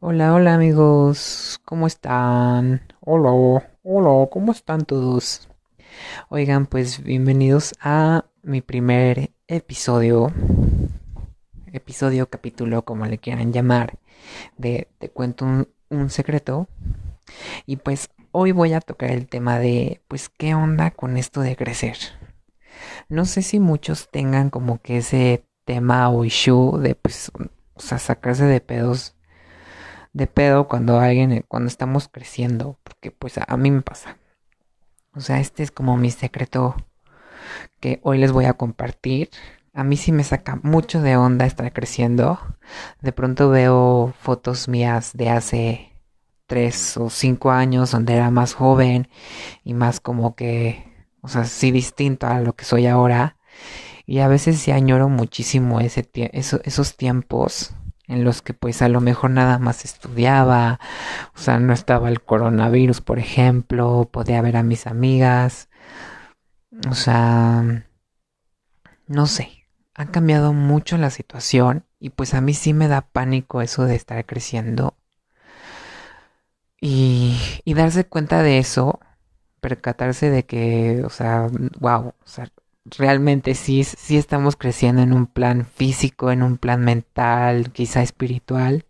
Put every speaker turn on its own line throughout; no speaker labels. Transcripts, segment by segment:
Hola, hola amigos, ¿cómo están? Hola, hola, ¿cómo están todos? Oigan, pues bienvenidos a mi primer episodio, episodio, capítulo, como le quieran llamar, de Te cuento un, secreto. Y pues hoy voy a tocar el tema de, pues, ¿qué onda con esto de crecer? No sé si muchos tengan como que ese tema o issue de, pues, sacarse de pedos de pedo cuando alguien, cuando estamos creciendo, porque pues a, mí me pasa. O sea, este es como mi secreto que hoy les voy a compartir. A mí sí me saca mucho de onda estar creciendo. De pronto veo fotos mías de hace tres o cinco años donde era más joven y más como que, o sea, sí distinto a lo que soy ahora. Y a veces sí añoro muchísimo ese esos tiempos en los que pues a lo mejor nada más estudiaba, o sea, no estaba el coronavirus, por ejemplo, podía ver a mis amigas, o sea, no sé, ha cambiado mucho la situación y pues a mí sí me da pánico eso de estar creciendo y, y darse cuenta de eso, percatarse de que, o sea, wow, o sea, realmente sí, sí estamos creciendo en un plan físico, en un plan mental, quizá espiritual.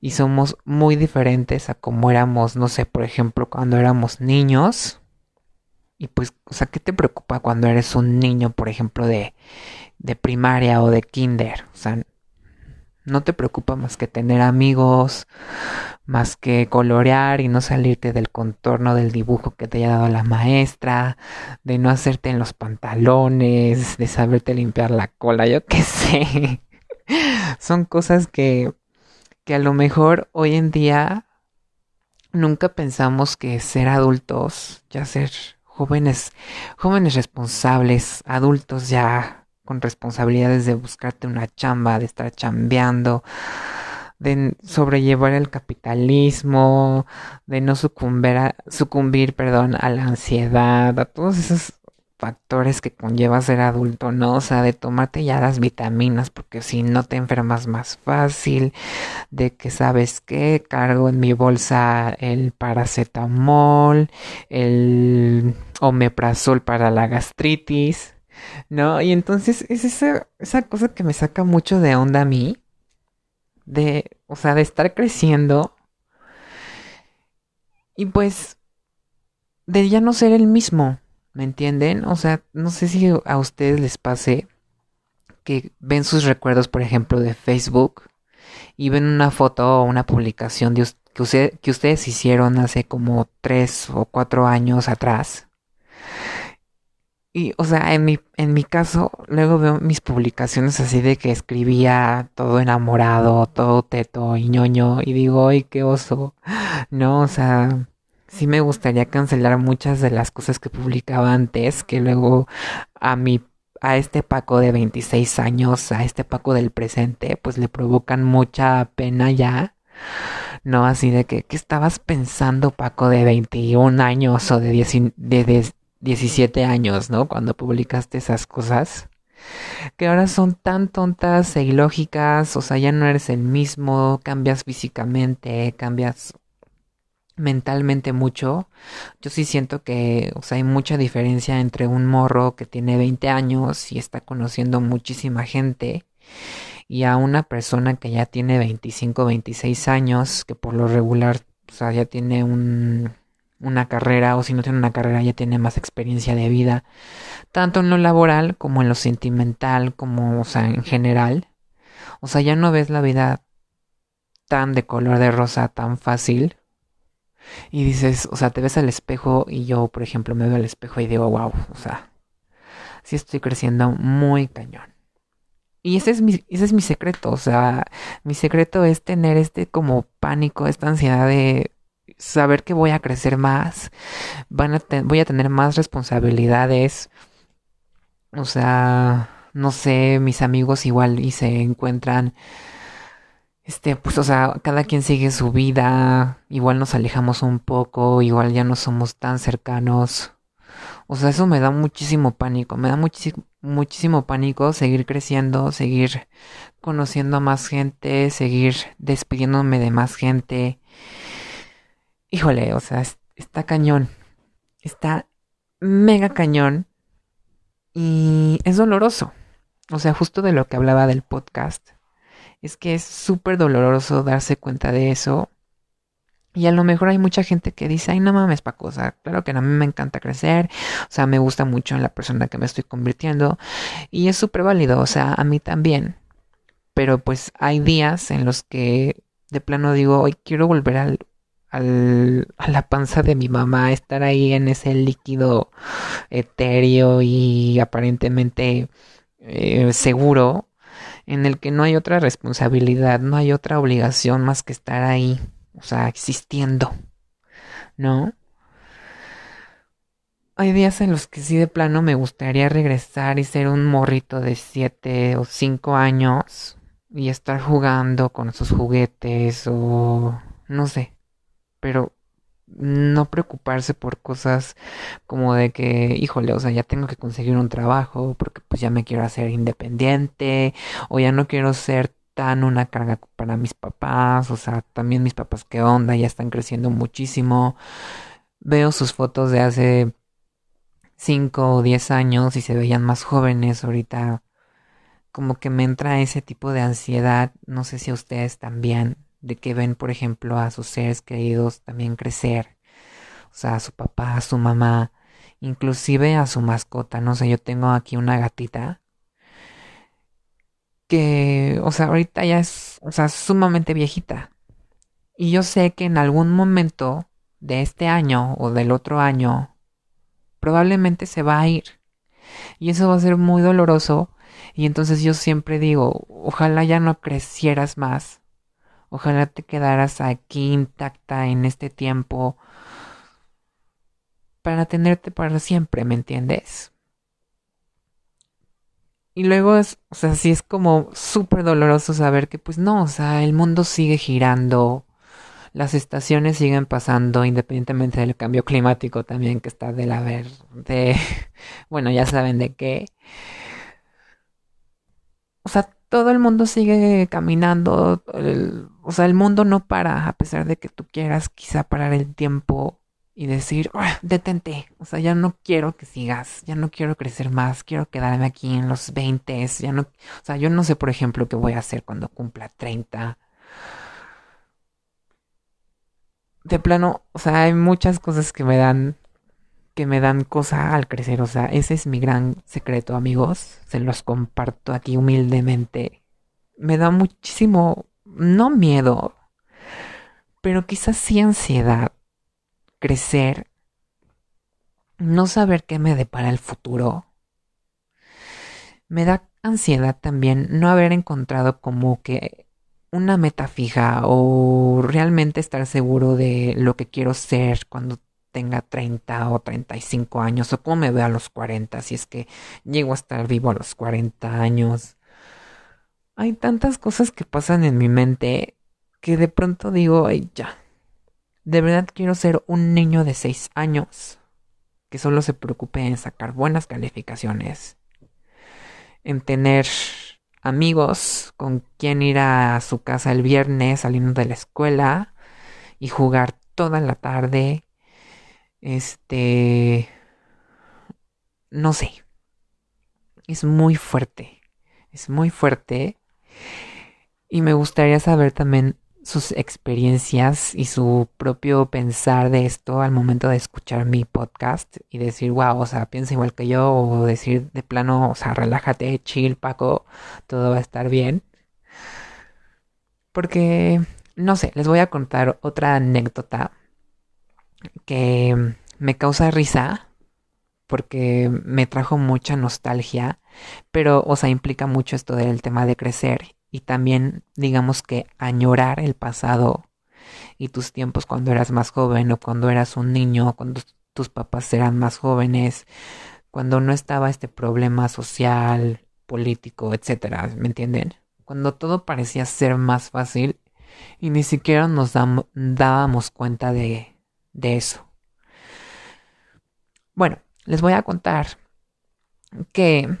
Y somos muy diferentes a como éramos, no sé, por ejemplo, cuando éramos niños. Y pues, o sea, ¿qué te preocupa cuando eres un niño, por ejemplo, de, de primaria o de kinder? O sea, no te preocupa más que tener amigos, más que colorear y no salirte del contorno del dibujo que te haya dado la maestra, de no hacerte en los pantalones, de saberte limpiar la cola, yo qué sé. Son cosas que, que a lo mejor hoy en día nunca pensamos que ser adultos, ya ser jóvenes, jóvenes responsables, adultos ya con responsabilidades de buscarte una chamba, de estar chambeando, de sobrellevar el capitalismo, de no sucumbir, a, sucumbir perdón, a la ansiedad, a todos esos factores que conlleva ser adulto, ¿no? O sea, de tomarte ya las vitaminas, porque si no te enfermas más fácil, de que sabes que cargo en mi bolsa el paracetamol, el omeprazol para la gastritis, ¿no? Y entonces es esa, esa cosa que me saca mucho de onda a mí, de, o sea, de estar creciendo y pues de ya no ser el mismo, ¿me entienden? O sea, no sé si a ustedes les pase que ven sus recuerdos, por ejemplo, de Facebook y ven una foto o una publicación de, que, que ustedes hicieron hace como tres o cuatro años atrás y, o sea, en mi, en mi caso, luego veo mis publicaciones así de que escribía todo enamorado, todo teto y ñoño, y digo, ¡ay, qué oso! No, o sea, sí me gustaría cancelar muchas de las cosas que publicaba antes, que luego a mi, a este Paco de 26 años, a este Paco del presente, pues le provocan mucha pena ya. No, así de que, ¿qué estabas pensando, Paco, de 21 años o de, 10, de, 17 años, ¿no? Cuando publicaste esas cosas. Que ahora son tan tontas e ilógicas, o sea, ya no eres el mismo, cambias físicamente, cambias mentalmente mucho. Yo sí siento que, o sea, hay mucha diferencia entre un morro que tiene 20 años y está conociendo muchísima gente y a una persona que ya tiene 25, 26 años, que por lo regular, o sea, ya tiene un una carrera o si no tiene una carrera ya tiene más experiencia de vida, tanto en lo laboral como en lo sentimental, como, o sea, en general. O sea, ya no ves la vida tan de color de rosa, tan fácil. Y dices, o sea, te ves al espejo y yo, por ejemplo, me veo al espejo y digo, wow, o sea, sí estoy creciendo muy cañón. Y ese es mi, ese es mi secreto, o sea, mi secreto es tener este como pánico, esta ansiedad de saber que voy a crecer más, van a voy a tener más responsabilidades. O sea, no sé, mis amigos igual y se encuentran este, pues, o sea, cada quien sigue su vida, igual nos alejamos un poco, igual ya no somos tan cercanos. O sea, eso me da muchísimo pánico, me da muchísimo, muchísimo pánico seguir creciendo, seguir conociendo a más gente, seguir despidiéndome de más gente. Híjole, o sea, está cañón. Está mega cañón. Y es doloroso. O sea, justo de lo que hablaba del podcast. Es que es súper doloroso darse cuenta de eso. Y a lo mejor hay mucha gente que dice, ay, no mames, Paco, o claro que a mí me encanta crecer, o sea, me gusta mucho la persona que me estoy convirtiendo, y es súper válido, o sea, a mí también. Pero pues hay días en los que de plano digo, hoy quiero volver al, a la panza de mi mamá, estar ahí en ese líquido etéreo y aparentemente eh, seguro, en el que no hay otra responsabilidad, no hay otra obligación más que estar ahí o sea, existiendo, ¿no? Hay días en los que sí de plano me gustaría regresar y ser un morrito de 7 o 5 años y estar jugando con sus juguetes o no sé, pero no preocuparse por cosas como de que, híjole, o sea, ya tengo que conseguir un trabajo porque pues ya me quiero hacer independiente o ya no quiero ser tan una carga para mis papás, o sea, también mis papás, qué onda, ya están creciendo muchísimo. Veo sus fotos de hace 5 o 10 años y se veían más jóvenes ahorita. Como que me entra ese tipo de ansiedad, no sé si a ustedes también, de que ven, por ejemplo, a sus seres queridos también crecer. O sea, a su papá, a su mamá, inclusive a su mascota. No sé, yo tengo aquí una gatita que, o sea, ahorita ya es, o sea, sumamente viejita. Y yo sé que en algún momento de este año o del otro año, probablemente se va a ir. Y eso va a ser muy doloroso. Y entonces yo siempre digo, ojalá ya no crecieras más. Ojalá te quedaras aquí intacta en este tiempo para tenerte para siempre, ¿me entiendes? Y luego es, o sea, sí es como súper doloroso saber que pues no, o sea, el mundo sigue girando, las estaciones siguen pasando independientemente del cambio climático también que está de la ver, de, bueno, ya saben de qué. O sea, todo el mundo sigue caminando, o sea, el mundo no para, a pesar de que tú quieras quizá parar el tiempo y decir, detente, o sea, ya no quiero que sigas, ya no quiero crecer más, quiero quedarme aquí en los 20, ya no, o sea, yo no sé, por ejemplo, qué voy a hacer cuando cumpla 30. De plano, o sea, hay muchas cosas que me dan que me dan cosa al crecer, o sea, ese es mi gran secreto, amigos, se los comparto aquí humildemente. Me da muchísimo, no miedo, pero quizás sí ansiedad crecer, no saber qué me depara el futuro. Me da ansiedad también no haber encontrado como que una meta fija o realmente estar seguro de lo que quiero ser cuando tenga 30 o 35 años o cómo me veo a los 40 si es que llego a estar vivo a los 40 años. Hay tantas cosas que pasan en mi mente que de pronto digo, ay, ya, de verdad quiero ser un niño de 6 años que solo se preocupe en sacar buenas calificaciones, en tener amigos con quien ir a su casa el viernes saliendo de la escuela y jugar toda la tarde. Este... No sé. Es muy fuerte. Es muy fuerte. Y me gustaría saber también sus experiencias y su propio pensar de esto al momento de escuchar mi podcast y decir, wow, o sea, piensa igual que yo, o decir de plano, o sea, relájate, chill, Paco, todo va a estar bien. Porque, no sé, les voy a contar otra anécdota que me causa risa porque me trajo mucha nostalgia, pero, o sea, implica mucho esto del tema de crecer y también digamos que añorar el pasado y tus tiempos cuando eras más joven o cuando eras un niño, cuando tus papás eran más jóvenes, cuando no estaba este problema social, político, etcétera, ¿me entienden? Cuando todo parecía ser más fácil y ni siquiera nos dábamos cuenta de, de eso. Bueno, les voy a contar que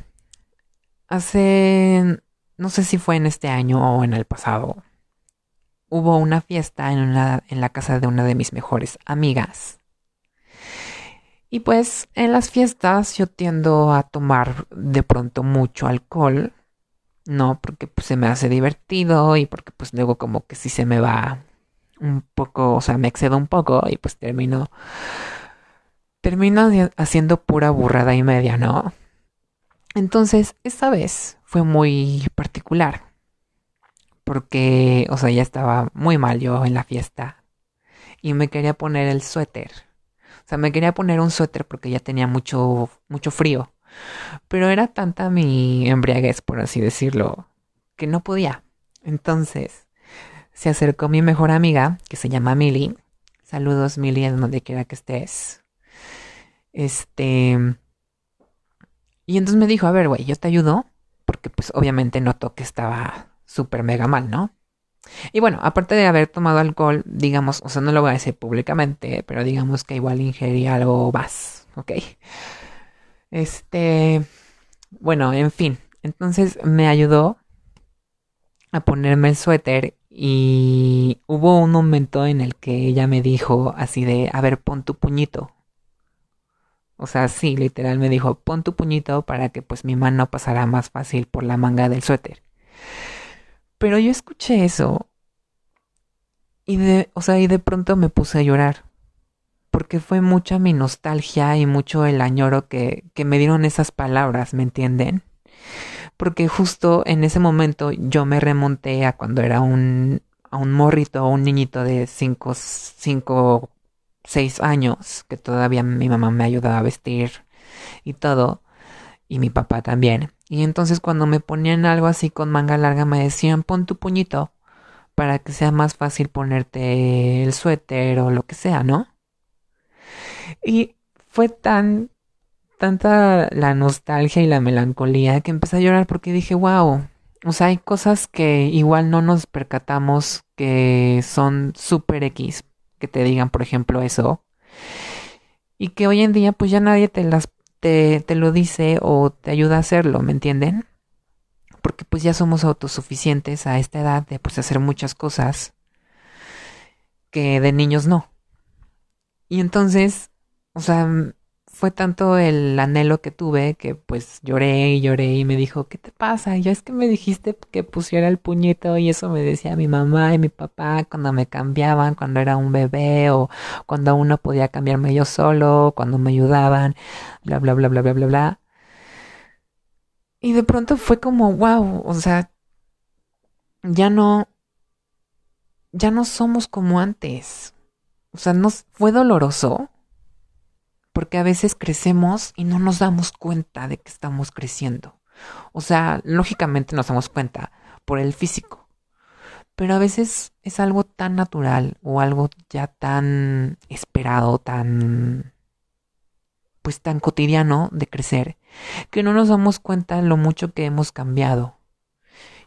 hace, no sé si fue en este año o en el pasado, hubo una fiesta en, una, en la casa de una de mis mejores amigas. Y pues en las fiestas yo tiendo a tomar de pronto mucho alcohol, ¿no? Porque pues se me hace divertido y porque pues luego como que si se me va un poco, o sea, me excedo un poco y pues termino termino haciendo pura burrada y media, ¿no? Entonces, esta vez fue muy particular. Porque, o sea, ya estaba muy mal yo en la fiesta. Y me quería poner el suéter. O sea, me quería poner un suéter porque ya tenía mucho, mucho frío. Pero era tanta mi embriaguez, por así decirlo, que no podía. Entonces, se acercó mi mejor amiga, que se llama Milly. Saludos, Milly, en donde quiera que estés. Este. Y entonces me dijo, a ver, güey, yo te ayudo. Porque pues obviamente notó que estaba súper mega mal, ¿no? Y bueno, aparte de haber tomado alcohol, digamos, o sea, no lo voy a decir públicamente, pero digamos que igual ingerí algo más, ¿ok? Este, bueno, en fin, entonces me ayudó a ponerme el suéter y hubo un momento en el que ella me dijo así de, a ver, pon tu puñito. O sea, sí, literal me dijo, pon tu puñito para que pues mi mano pasara más fácil por la manga del suéter. Pero yo escuché eso y de, o sea, y de pronto me puse a llorar. Porque fue mucha mi nostalgia y mucho el añoro que, que me dieron esas palabras, ¿me entienden? Porque justo en ese momento yo me remonté a cuando era un, a un morrito, un niñito de 5, 5, 6 años, que todavía mi mamá me ayudaba a vestir y todo, y mi papá también. Y entonces cuando me ponían algo así con manga larga me decían pon tu puñito para que sea más fácil ponerte el suéter o lo que sea, ¿no? Y fue tan tanta la nostalgia y la melancolía que empecé a llorar porque dije, wow, o sea, hay cosas que igual no nos percatamos que son super X, que te digan, por ejemplo, eso. Y que hoy en día pues ya nadie te las te, te lo dice o te ayuda a hacerlo, ¿me entienden? Porque pues ya somos autosuficientes a esta edad de pues hacer muchas cosas que de niños no. Y entonces, o sea, fue tanto el anhelo que tuve que pues lloré y lloré y me dijo, ¿qué te pasa? yo es que me dijiste que pusiera el puñito y eso me decía mi mamá y mi papá cuando me cambiaban, cuando era un bebé o cuando aún no podía cambiarme yo solo, cuando me ayudaban, bla, bla, bla, bla, bla, bla, bla. Y de pronto fue como, wow, o sea, ya no, ya no somos como antes. O sea, nos fue doloroso, porque a veces crecemos y no nos damos cuenta de que estamos creciendo. O sea, lógicamente nos damos cuenta por el físico, pero a veces es algo tan natural o algo ya tan esperado, tan pues tan cotidiano de crecer, que no nos damos cuenta lo mucho que hemos cambiado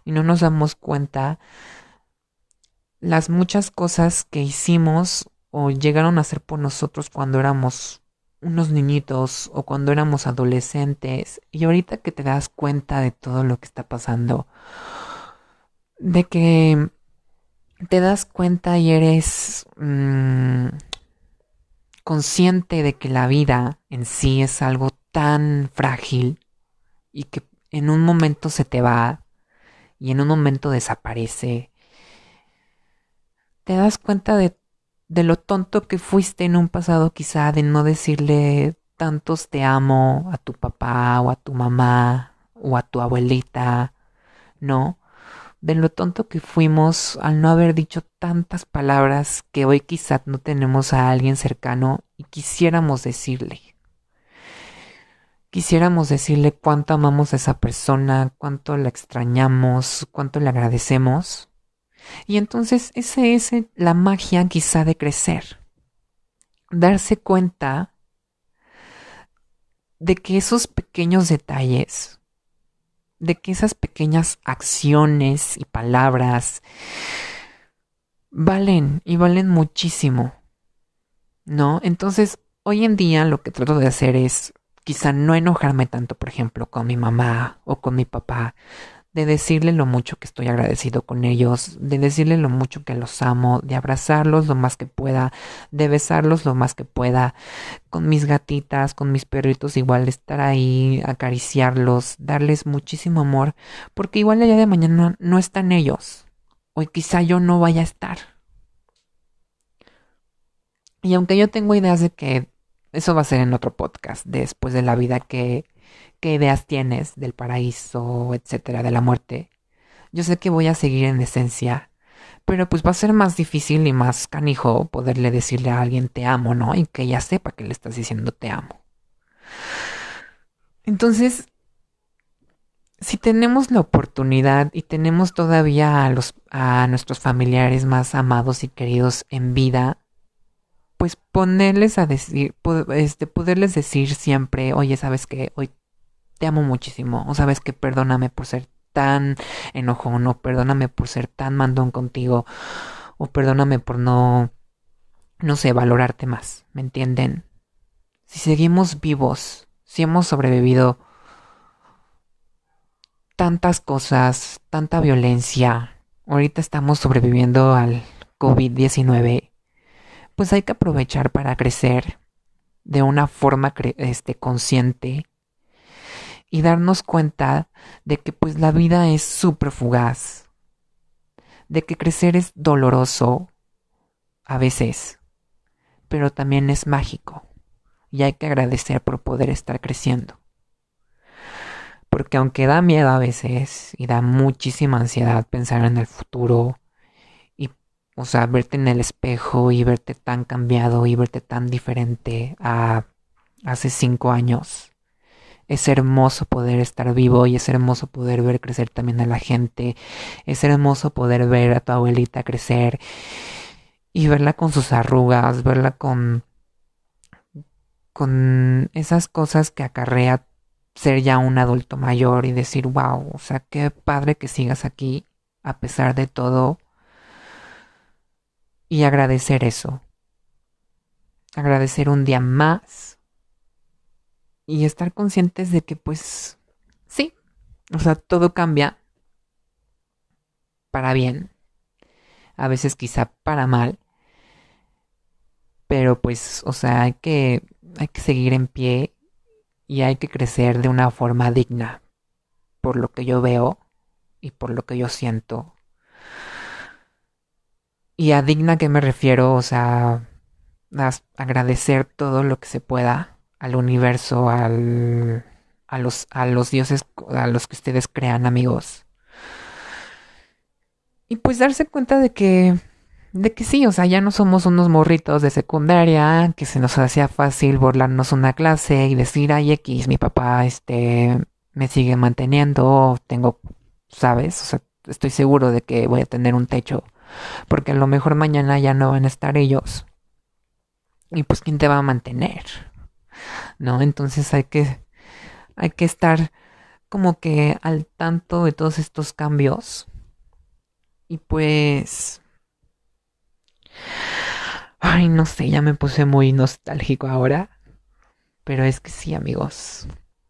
y no nos damos cuenta las muchas cosas que hicimos o llegaron a hacer por nosotros cuando éramos unos niñitos o cuando éramos adolescentes y ahorita que te das cuenta de todo lo que está pasando, de que te das cuenta y eres mm, consciente de que la vida en sí es algo tan frágil y que en un momento se te va y en un momento desaparece, te das cuenta de de lo tonto que fuiste en un pasado quizá de no decirle tantos te amo a tu papá o a tu mamá o a tu abuelita, ¿no? De lo tonto que fuimos al no haber dicho tantas palabras que hoy quizá no tenemos a alguien cercano y quisiéramos decirle. Quisiéramos decirle cuánto amamos a esa persona, cuánto la extrañamos, cuánto le agradecemos, y entonces esa es la magia quizá de crecer. Darse cuenta de que esos pequeños detalles, de que esas pequeñas acciones y palabras valen y valen muchísimo. ¿No? Entonces, hoy en día lo que trato de hacer es quizá no enojarme tanto, por ejemplo, con mi mamá o con mi papá, de decirle lo mucho que estoy agradecido con ellos, de decirle lo mucho que los amo, de abrazarlos lo más que pueda, de besarlos lo más que pueda, con mis gatitas, con mis perritos, igual estar ahí, acariciarlos, darles muchísimo amor, porque igual el día de mañana no están ellos, o quizá yo no vaya a estar. Y aunque yo tengo ideas de que eso va a ser en otro podcast, después de la vida que qué ideas tienes del paraíso, etcétera, de la muerte. Yo sé que voy a seguir en esencia, pero pues va a ser más difícil y más canijo poderle decirle a alguien te amo, ¿no? Y que ella sepa que le estás diciendo te amo. Entonces, si tenemos la oportunidad y tenemos todavía a los a nuestros familiares más amados y queridos en vida, pues ponerles a decir, este, poderles decir siempre, oye, sabes que hoy te amo muchísimo, o sabes que perdóname por ser tan enojón, o perdóname por ser tan mandón contigo, o perdóname por no, no sé, valorarte más, ¿me entienden? Si seguimos vivos, si hemos sobrevivido tantas cosas, tanta violencia, ahorita estamos sobreviviendo al COVID-19, pues hay que aprovechar para crecer de una forma este, consciente y darnos cuenta de que pues la vida es súper fugaz, de que crecer es doloroso a veces, pero también es mágico y hay que agradecer por poder estar creciendo. Porque aunque da miedo a veces y da muchísima ansiedad pensar en el futuro o sea, verte en el espejo y verte tan cambiado y verte tan diferente a hace cinco años, es hermoso poder estar vivo y es hermoso poder ver crecer también a la gente. Es hermoso poder ver a tu abuelita crecer y verla con sus arrugas, verla con con esas cosas que acarrea ser ya un adulto mayor y decir, wow, o sea, qué padre que sigas aquí a pesar de todo y agradecer eso. Agradecer un día más y estar conscientes de que pues sí, o sea, todo cambia para bien, a veces quizá para mal, pero pues, o sea, hay que, hay que seguir en pie y hay que crecer de una forma digna, por lo que yo veo y por lo que yo siento. Y a digna que me refiero, o sea, a agradecer todo lo que se pueda al universo, al, a, los, a los dioses a los que ustedes crean, amigos. Y pues darse cuenta de que, de que sí, o sea, ya no somos unos morritos de secundaria, que se nos hacía fácil burlarnos una clase y decir, ay, X, mi papá, este, me sigue manteniendo, tengo, ¿sabes? O sea, estoy seguro de que voy a tener un techo, porque a lo mejor mañana ya no van a estar ellos. Y pues, ¿quién te va a mantener? ¿no? Entonces hay que, hay que estar como que al tanto de todos estos cambios. Y pues... Ay, no sé, ya me puse muy nostálgico ahora. Pero es que sí, amigos.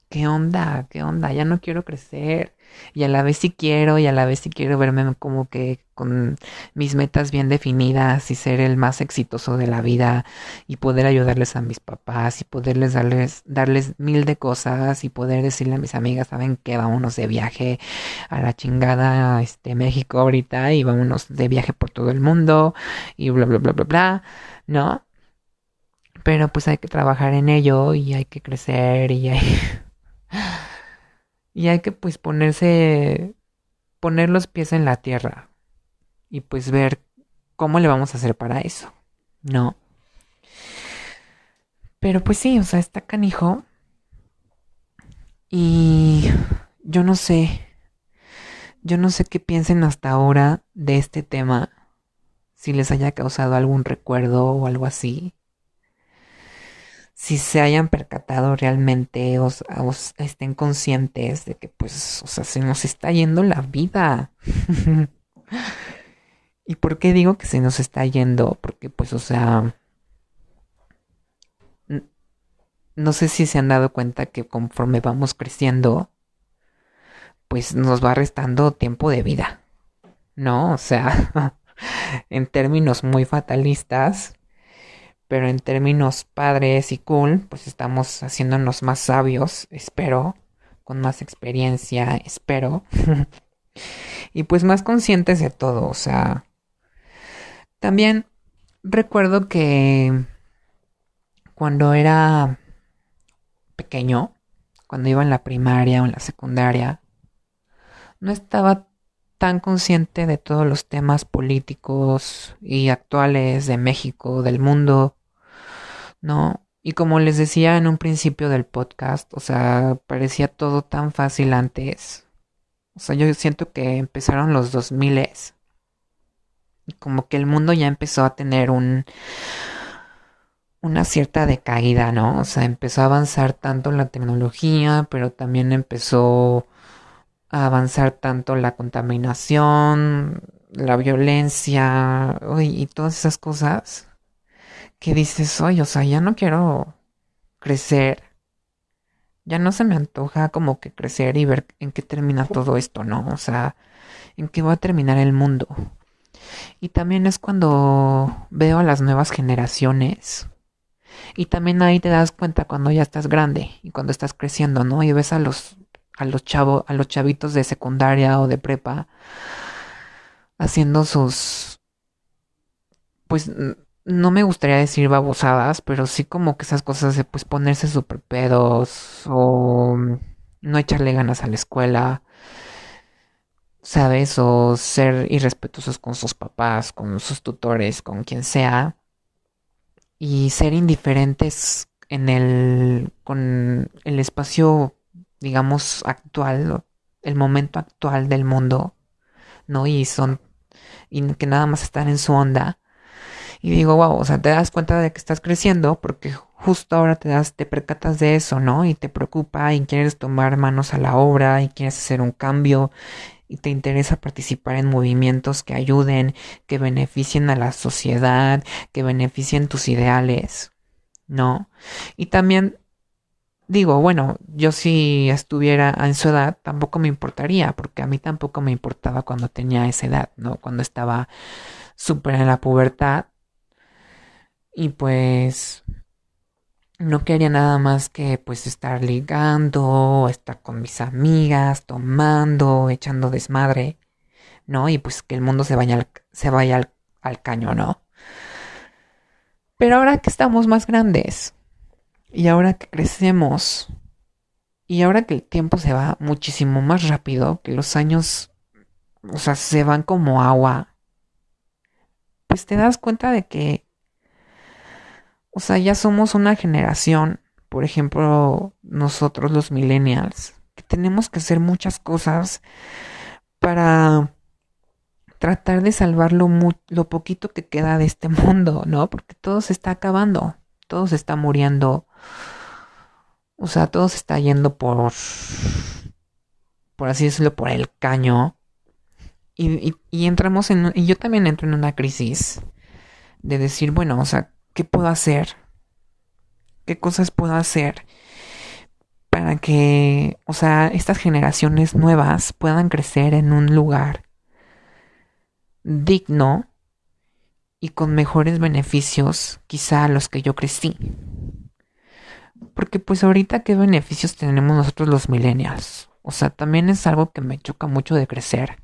¿Qué onda? ¿Qué onda? Ya no quiero crecer y a la vez sí quiero y a la vez sí quiero verme como que con mis metas bien definidas y ser el más exitoso de la vida y poder ayudarles a mis papás y poderles darles darles mil de cosas y poder decirle a mis amigas saben que vámonos de viaje a la chingada este México ahorita y vámonos de viaje por todo el mundo y bla bla bla bla bla no pero pues hay que trabajar en ello y hay que crecer y hay Y hay que pues ponerse, poner los pies en la tierra y pues ver cómo le vamos a hacer para eso, ¿no? Pero pues sí, o sea, está canijo. Y yo no sé, yo no sé qué piensen hasta ahora de este tema, si les haya causado algún recuerdo o algo así si se hayan percatado realmente o, estén conscientes de que pues, o sea, se nos está yendo la vida. ¿Y por qué digo que se nos está yendo? Porque pues, o sea, no sé si se han dado cuenta que conforme vamos creciendo, pues nos va restando tiempo de vida. ¿No? O sea, en términos muy fatalistas, pero en términos padres y cool, pues estamos haciéndonos más sabios, espero, con más experiencia, espero. y pues más conscientes de todo, o sea, también recuerdo que cuando era pequeño, cuando iba en la primaria o en la secundaria, no estaba tan consciente de todos los temas políticos y actuales de México, del mundo, ¿no? Y como les decía en un principio del podcast, o sea, parecía todo tan fácil antes. O sea, yo siento que empezaron los 2000 y como que el mundo ya empezó a tener un una cierta decaída, ¿no? O sea, empezó a avanzar tanto la tecnología, pero también empezó a avanzar tanto la contaminación, la violencia, y todas esas cosas que dices, oye, o sea, ya no quiero crecer. Ya no se me antoja como que crecer y ver en qué termina todo esto, ¿no? O sea, en qué va a terminar el mundo. Y también es cuando veo a las nuevas generaciones. Y también ahí te das cuenta cuando ya estás grande y cuando estás creciendo, ¿no? Y ves a los a los chavos, a los chavitos de secundaria o de prepa haciendo sus pues no me gustaría decir babosadas, pero sí como que esas cosas de pues ponerse super pedos o no echarle ganas a la escuela, ¿sabes? O ser irrespetuosos con sus papás, con sus tutores, con quien sea. Y ser indiferentes en el con el espacio digamos actual, el momento actual del mundo, ¿no? Y son y que nada más están en su onda y digo, wow, o sea, te das cuenta de que estás creciendo porque justo ahora te das, te percatas de eso, ¿no? Y te preocupa y quieres tomar manos a la obra y quieres hacer un cambio y te interesa participar en movimientos que ayuden, que beneficien a la sociedad, que beneficien tus ideales, ¿no? Y también digo, bueno, yo si estuviera en su edad tampoco me importaría, porque a mí tampoco me importaba cuando tenía esa edad, ¿no? Cuando estaba súper en la pubertad y pues no quería nada más que pues estar ligando, estar con mis amigas, tomando, echando desmadre, ¿no? Y pues que el mundo se vaya al, se vaya al, al caño, ¿no? Pero ahora que estamos más grandes y ahora que crecemos y ahora que el tiempo se va muchísimo más rápido, que los años, o sea, se van como agua, pues te das cuenta de que o sea, ya somos una generación, por ejemplo, nosotros los millennials, que tenemos que hacer muchas cosas para tratar de salvar lo, lo poquito que queda de este mundo, ¿no? Porque todo se está acabando, todo se está muriendo. O sea, todo se está yendo por, por así decirlo, por el caño. Y, y entramos en, y yo también entro en una crisis de decir, bueno, o sea, ¿Qué puedo hacer? ¿Qué cosas puedo hacer para que, o sea, estas generaciones nuevas puedan crecer en un lugar digno y con mejores beneficios quizá a los que yo crecí? Porque pues ahorita qué beneficios tenemos nosotros los millennials. O sea, también es algo que me choca mucho de crecer.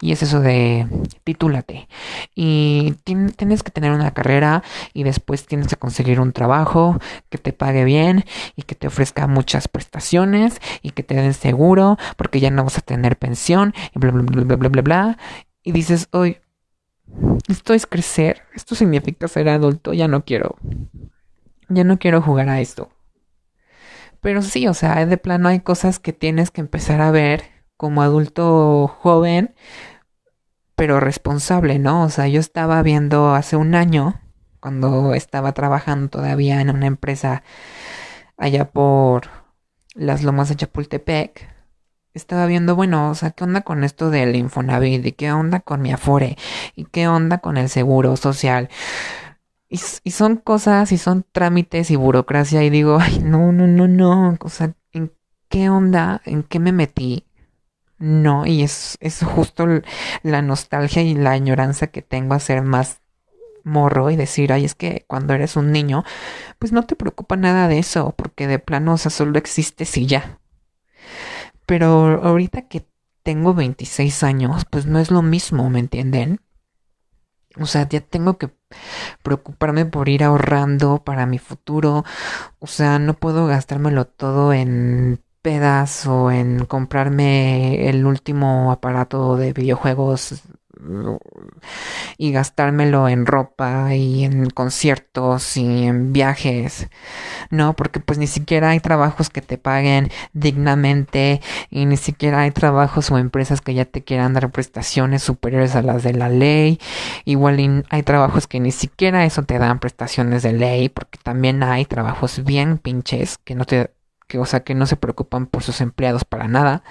Y es eso de titúlate. Y tienes que tener una carrera y después tienes que conseguir un trabajo que te pague bien y que te ofrezca muchas prestaciones y que te den seguro porque ya no vas a tener pensión y bla bla bla bla bla bla bla. Y dices, hoy, esto es crecer, esto significa ser adulto, ya no quiero, ya no quiero jugar a esto. Pero sí, o sea, de plano hay cosas que tienes que empezar a ver como adulto joven, pero responsable, ¿no? O sea, yo estaba viendo hace un año, cuando estaba trabajando todavía en una empresa allá por las lomas de Chapultepec, estaba viendo, bueno, o sea, ¿qué onda con esto del Infonavit? ¿Y qué onda con mi Afore? ¿Y qué onda con el seguro social? y, y, son cosas y son trámites y burocracia y digo, ay, no, no, no, no, o sea, ¿en qué onda? ¿En qué me metí? No, y es, es justo la nostalgia y la añoranza que tengo a ser más morro y decir, ay, es que cuando eres un niño, pues no te preocupa nada de eso, porque de plano, o sea, solo existes y ya. Pero ahorita que tengo 26 años, pues no es lo mismo, ¿me entienden? O sea, ya tengo que preocuparme por ir ahorrando para mi futuro. O sea, no puedo gastármelo todo en pedas o en comprarme el último aparato de videojuegos y gastármelo en ropa y en conciertos y en viajes, no, porque pues ni siquiera hay trabajos que te paguen dignamente y ni siquiera hay trabajos o empresas que ya te quieran dar prestaciones superiores a las de la ley, igual hay trabajos que ni siquiera eso te dan prestaciones de ley, porque también hay trabajos bien pinches que no te que o sea que no se preocupan por sus empleados para nada.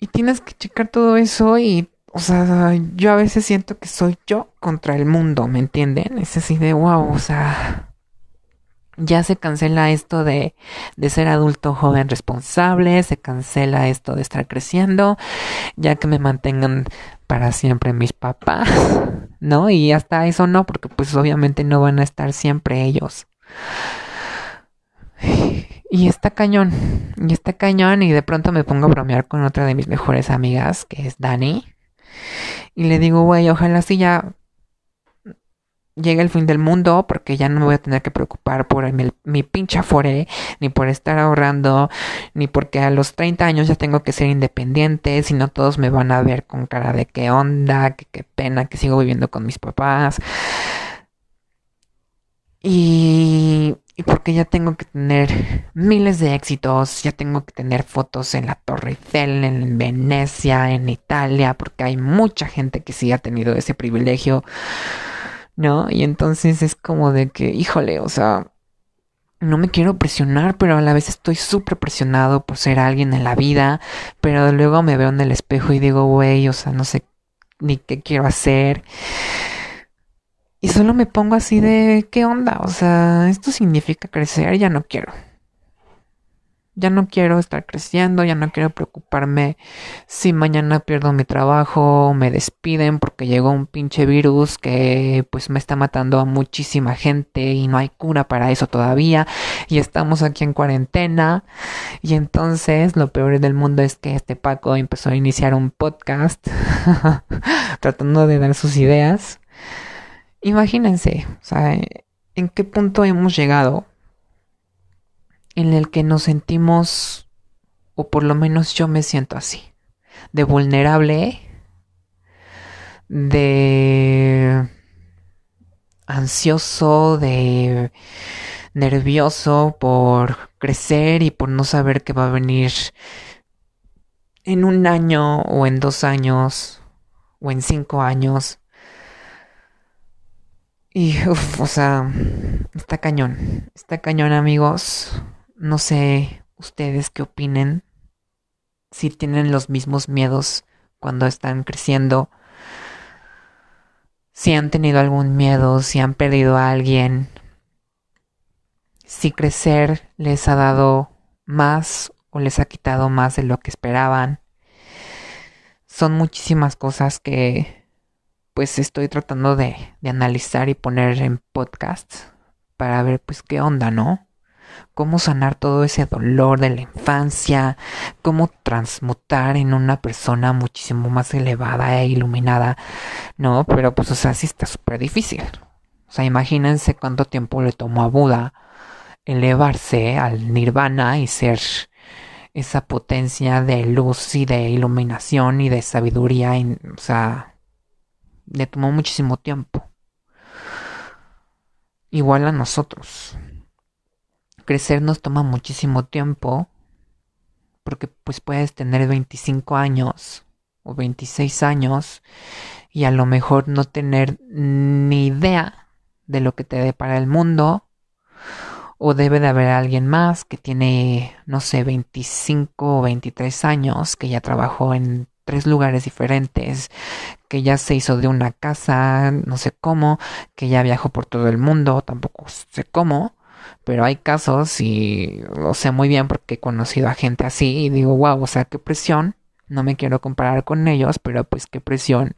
Y tienes que checar todo eso y, o sea, yo a veces siento que soy yo contra el mundo, ¿me entienden? Es así de, wow, o sea, ya se cancela esto de, de ser adulto joven responsable, se cancela esto de estar creciendo, ya que me mantengan para siempre mis papás, ¿no? Y hasta eso no, porque pues obviamente no van a estar siempre ellos. Y está cañón, y está cañón y de pronto me pongo a bromear con otra de mis mejores amigas, que es Dani. Y le digo, güey, ojalá si ya llegue el fin del mundo porque ya no me voy a tener que preocupar por mi, mi pinche afore, ni por estar ahorrando, ni porque a los 30 años ya tengo que ser independiente, sino todos me van a ver con cara de qué onda, que qué pena que sigo viviendo con mis papás. Y y porque ya tengo que tener miles de éxitos, ya tengo que tener fotos en la Torre Eiffel, en Venecia, en Italia, porque hay mucha gente que sí ha tenido ese privilegio, ¿no? Y entonces es como de que, híjole, o sea, no me quiero presionar, pero a la vez estoy súper presionado por ser alguien en la vida, pero luego me veo en el espejo y digo, güey, o sea, no sé ni qué quiero hacer. Y solo me pongo así de, ¿qué onda? O sea, esto significa crecer, ya no quiero. Ya no quiero estar creciendo, ya no quiero preocuparme si mañana pierdo mi trabajo, me despiden porque llegó un pinche virus que pues me está matando a muchísima gente y no hay cura para eso todavía y estamos aquí en cuarentena y entonces lo peor del mundo es que este Paco empezó a iniciar un podcast tratando de dar sus ideas Imagínense, o sea, en qué punto hemos llegado en el que nos sentimos, o por lo menos yo me siento así, de vulnerable, de ansioso, de nervioso por crecer y por no saber qué va a venir en un año o en dos años o en cinco años. Y, o sea, está cañón. Está cañón, amigos. No sé ustedes qué opinen. Si tienen los mismos miedos cuando están creciendo. Si han tenido algún miedo, si han perdido a alguien. Si crecer les ha dado más o les ha quitado más de lo que esperaban. Son muchísimas cosas que pues estoy tratando de, analizar y poner en podcast para ver pues qué onda, ¿no? Cómo sanar todo ese dolor de la infancia, cómo transmutar en una persona muchísimo más elevada e iluminada, ¿no? Pero pues o sea, sí está súper difícil. O sea, imagínense cuánto tiempo le tomó a Buda elevarse al nirvana y ser esa potencia de luz y de iluminación y de sabiduría, o sea, le tomó muchísimo tiempo. Igual a nosotros. Crecer nos toma muchísimo tiempo porque pues puedes tener 25 años o 26 años y a lo mejor no tener ni idea de lo que te dé para el mundo o debe de haber alguien más que tiene no sé 25 o 23 años que ya trabajó en tres lugares diferentes que ya se hizo de una casa, no sé cómo, que ya viajó por todo el mundo, tampoco sé cómo, pero hay casos y lo sé muy bien porque he conocido a gente así y digo, wow, o sea, qué presión, no me quiero comparar con ellos, pero pues qué presión.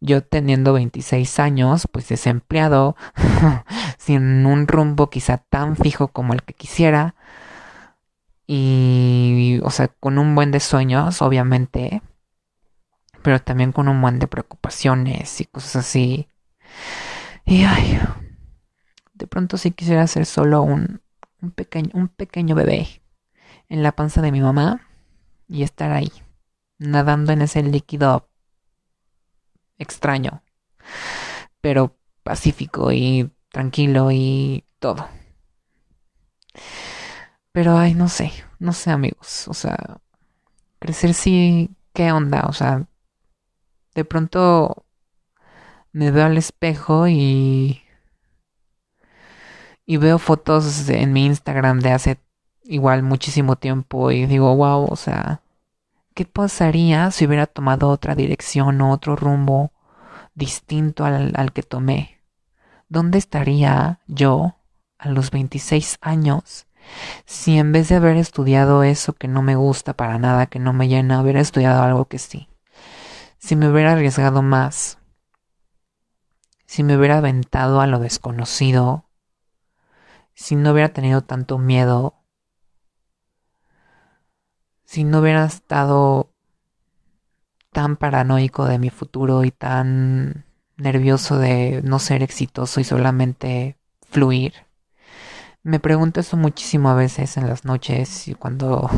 Yo teniendo 26 años, pues desempleado, sin un rumbo quizá tan fijo como el que quisiera, y, o sea, con un buen de sueños, obviamente, pero también con un buen de preocupaciones y cosas así. Y ay, de pronto sí quisiera ser solo un, un, pequeño, un pequeño bebé en la panza de mi mamá y estar ahí, nadando en ese líquido extraño, pero pacífico y tranquilo y todo. Pero ay, no sé, no sé amigos, o sea, crecer sí, ¿qué onda? O sea, de pronto me veo al espejo y y veo fotos en mi Instagram de hace igual muchísimo tiempo y digo, wow, o sea, ¿qué pasaría si hubiera tomado otra dirección o otro rumbo distinto al, al que tomé? ¿Dónde estaría yo a los 26 años si en vez de haber estudiado eso que no me gusta para nada, que no me llena, hubiera estudiado algo que sí? Si me hubiera arriesgado más, si me hubiera aventado a lo desconocido, si no hubiera tenido tanto miedo, si no hubiera estado tan paranoico de mi futuro y tan nervioso de no ser exitoso y solamente fluir. Me pregunto eso muchísimo a veces en las noches y cuando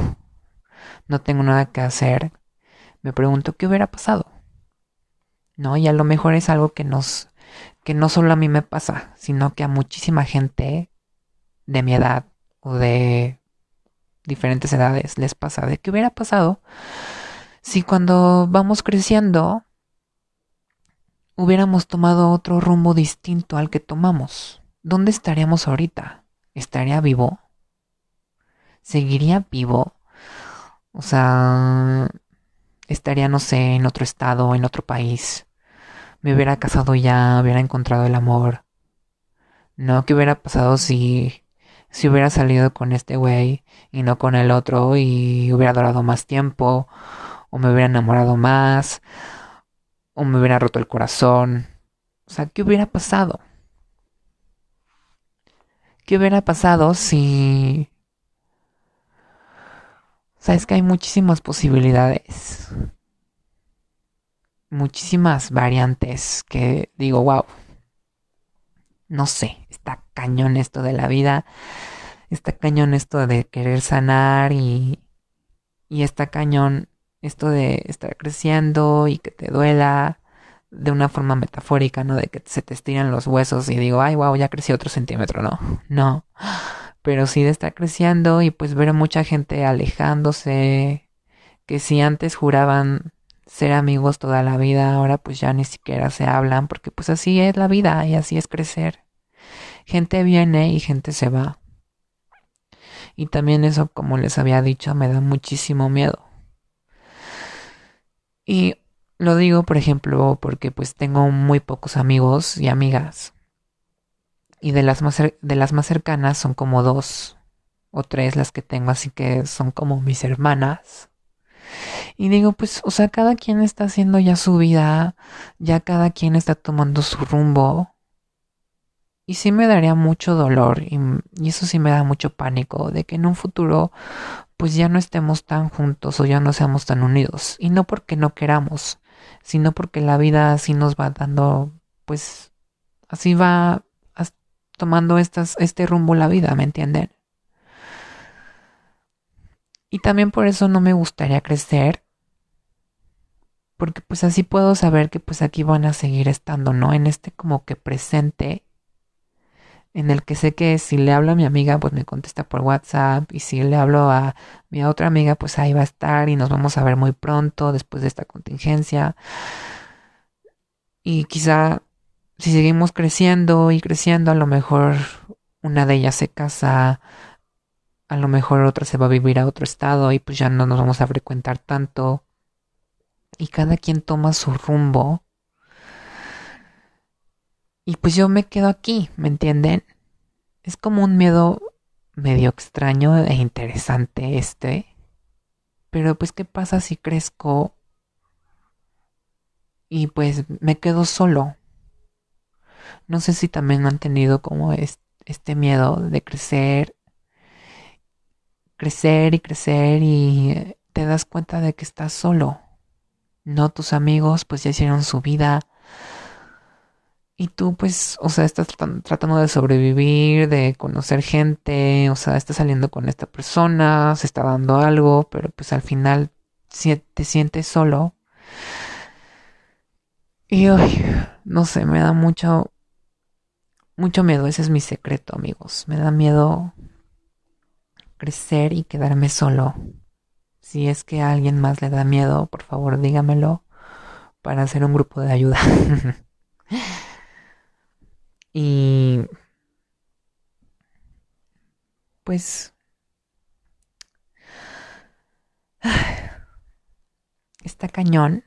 no tengo nada que hacer me pregunto qué hubiera pasado. ¿No? Y a lo mejor es algo que nos que no solo a mí me pasa, sino que a muchísima gente de mi edad o de diferentes edades les pasa de qué hubiera pasado si cuando vamos creciendo hubiéramos tomado otro rumbo distinto al que tomamos. ¿Dónde estaríamos ahorita? ¿Estaría vivo? ¿Seguiría vivo? O sea, estaría, no sé, en otro estado, en otro país. Me hubiera casado ya, hubiera encontrado el amor. No, ¿qué hubiera pasado si, si hubiera salido con este güey y no con el otro y hubiera durado más tiempo? O me hubiera enamorado más, o me hubiera roto el corazón. O sea, ¿qué hubiera pasado? ¿Qué hubiera pasado si Sabes que hay muchísimas posibilidades. Muchísimas variantes que digo, wow. No sé, está cañón esto de la vida. Está cañón esto de querer sanar y, y está cañón esto de estar creciendo y que te duela de una forma metafórica, ¿no? De que se te estiran los huesos y digo, ay, wow, ya crecí otro centímetro, no, no pero sí estar creciendo y pues ver a mucha gente alejándose, que si antes juraban ser amigos toda la vida, ahora pues ya ni siquiera se hablan, porque pues así es la vida y así es crecer. Gente viene y gente se va. Y también eso, como les había dicho, me da muchísimo miedo. Y lo digo, por ejemplo, porque pues tengo muy pocos amigos y amigas y de las más, de las más cercanas son como dos o tres las que tengo, así que son como mis hermanas. Y digo, pues, o sea, cada quien está haciendo ya su vida, ya cada quien está tomando su rumbo. Y sí me daría mucho dolor y, y, eso sí me da mucho pánico de que en un futuro pues ya no estemos tan juntos o ya no seamos tan unidos. Y no porque no queramos, sino porque la vida así nos va dando, pues así va tomando este rumbo la vida, ¿me entienden? Y también por eso no me gustaría crecer, porque pues así puedo saber que pues aquí van a seguir estando, ¿no? En este como que presente, en el que sé que si le hablo a mi amiga, pues me contesta por WhatsApp, y si le hablo a mi otra amiga, pues ahí va a estar y nos vamos a ver muy pronto después de esta contingencia. Y quizá si seguimos creciendo y creciendo, a lo mejor una de ellas se casa, a lo mejor otra se va a vivir a otro estado y pues ya no nos vamos a frecuentar tanto. Y cada quien toma su rumbo Y pues yo me quedo aquí, ¿me entienden? Es como un miedo medio extraño e interesante este. Pero pues, ¿qué pasa si crezco y pues me quedo solo? No sé si también han tenido como este miedo de crecer, crecer y crecer y te das cuenta de que estás solo. No, tus amigos pues ya hicieron su vida, y tú, pues, o sea, estás tratando de sobrevivir, de conocer gente, o sea, estás saliendo con esta persona, se está dando algo, pero pues al final te sientes solo. Y hoy, no sé, me da mucho, mucho miedo. Ese es mi secreto, amigos. Me da miedo crecer y quedarme solo. Si es que a alguien más le da miedo, por favor dígamelo para hacer un grupo de ayuda. Y pues está cañón.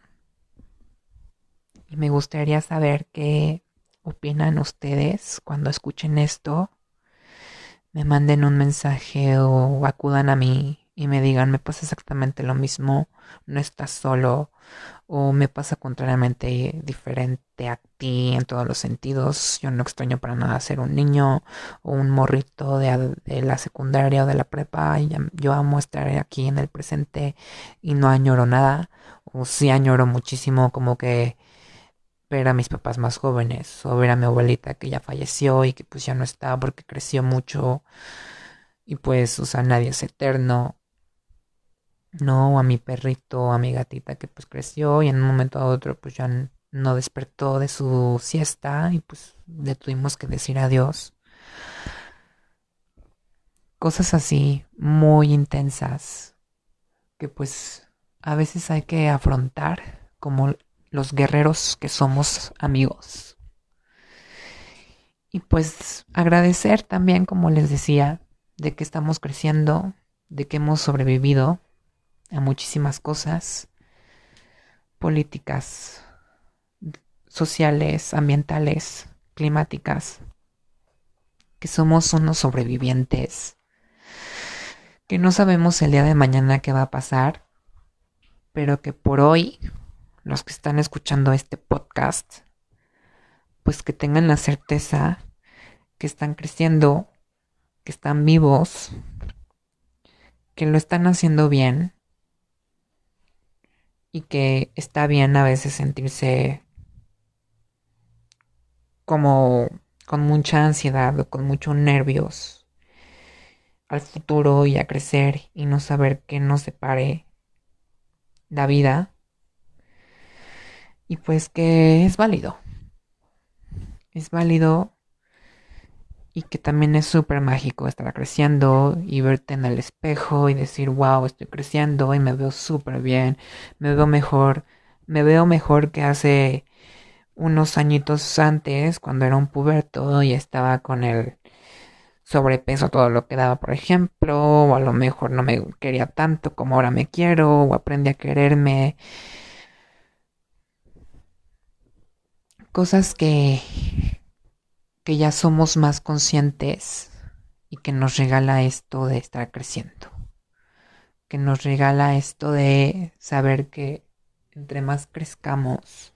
Y me gustaría saber qué opinan ustedes cuando escuchen esto. Me manden un mensaje o acudan a mí y me digan, me pasa exactamente lo mismo, no estás solo, o me pasa contrariamente diferente a ti en todos los sentidos. Yo no extraño para nada ser un niño o un morrito de, la secundaria o de la prepa. yo amo estar aquí en el presente y no añoro nada. O sí añoro muchísimo como que ver a mis papás más jóvenes o ver a mi abuelita que ya falleció y que pues ya no está porque creció mucho y pues, o sea, nadie es eterno no, a mi perrito, a mi gatita que pues creció y en un momento a otro pues ya no despertó de su siesta y pues le tuvimos que decir adiós. Cosas así muy intensas que pues a veces hay que afrontar como los guerreros que somos amigos. Y pues agradecer también, como les decía, de que estamos creciendo, de que hemos sobrevivido a muchísimas cosas políticas, sociales, ambientales, climáticas, que somos unos sobrevivientes, que no sabemos el día de mañana qué va a pasar, pero que por hoy, los que están escuchando este podcast, pues que tengan la certeza que están creciendo, que están vivos, que lo están haciendo bien y que está bien a veces sentirse como con mucha ansiedad o con muchos nervios al futuro y a crecer y no saber qué nos separe la vida y pues que es válido es válido y que también es súper mágico estar creciendo y verte en el espejo y decir, wow, estoy creciendo y me veo súper bien, me veo mejor, me veo mejor que hace unos añitos antes cuando era un puberto y estaba con el sobrepeso todo lo que daba, por ejemplo, o a lo mejor no me quería tanto como ahora me quiero, o aprendí a quererme. Cosas que que ya somos más conscientes y que nos regala esto de estar creciendo, que nos regala esto de saber que entre más crezcamos,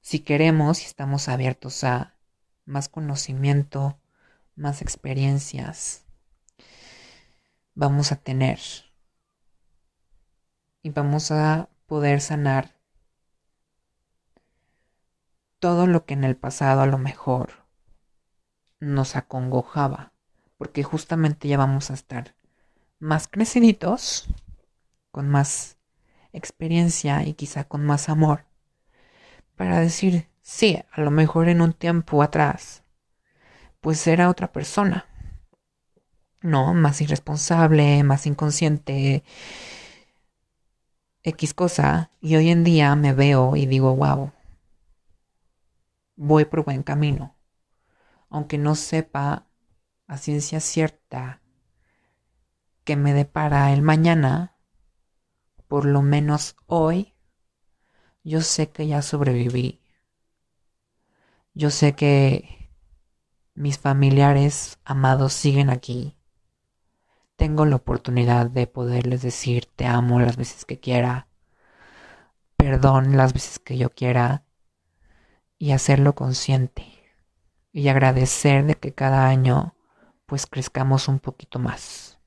si queremos y estamos abiertos a más conocimiento, más experiencias, vamos a tener y vamos a poder sanar todo lo que en el pasado a lo mejor nos acongojaba, porque justamente ya vamos a estar más creciditos, con más experiencia y quizá con más amor, para decir, sí, a lo mejor en un tiempo atrás, pues era otra persona, ¿no? Más irresponsable, más inconsciente, X cosa, y hoy en día me veo y digo, wow, voy por buen camino, aunque no sepa a ciencia cierta que me depara el mañana, por lo menos hoy, yo sé que ya sobreviví. Yo sé que mis familiares amados siguen aquí. Tengo la oportunidad de poderles decir te amo las veces que quiera, perdón las veces que yo quiera y hacerlo consciente y agradecer de que cada año pues crezcamos un poquito más.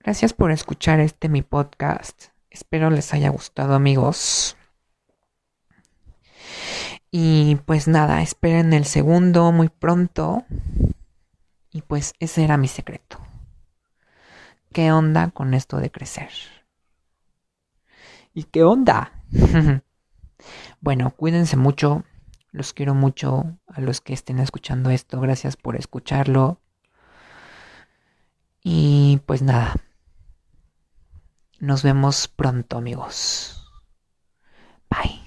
Gracias por escuchar este mi podcast. Espero les haya gustado amigos. Y pues nada, esperen el segundo muy pronto. Y pues ese era mi secreto. ¿Qué onda con esto de crecer? ¿Y qué onda? bueno, cuídense mucho. Los quiero mucho a los que estén escuchando esto. Gracias por escucharlo. Y pues nada. Nos vemos pronto amigos. Bye.